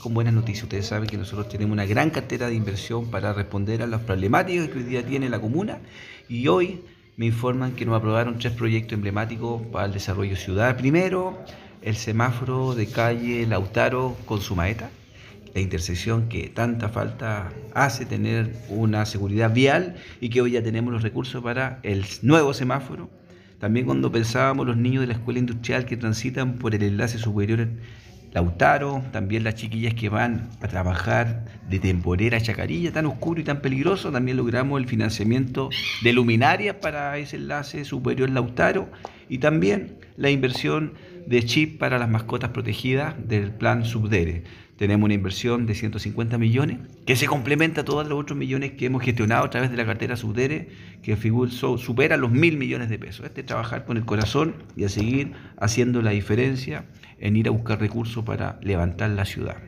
Con buenas noticias, ustedes saben que nosotros tenemos una gran cartera de inversión para responder a las problemáticas que hoy día tiene la comuna y hoy me informan que nos aprobaron tres proyectos emblemáticos para el desarrollo ciudad. Primero, el semáforo de calle Lautaro con Sumaeta, la intersección que tanta falta hace tener una seguridad vial y que hoy ya tenemos los recursos para el nuevo semáforo. También cuando pensábamos los niños de la escuela industrial que transitan por el enlace superior Lautaro, también las chiquillas que van a trabajar de temporera a Chacarilla, tan oscuro y tan peligroso, también logramos el financiamiento de luminarias para ese enlace superior Lautaro y también la inversión de chip para las mascotas protegidas del plan Subdere. Tenemos una inversión de 150 millones que se complementa a todos los otros millones que hemos gestionado a través de la cartera Subdere, que supera los mil millones de pesos. Este es trabajar con el corazón y a seguir haciendo la diferencia en ir a buscar recursos para levantar la ciudad.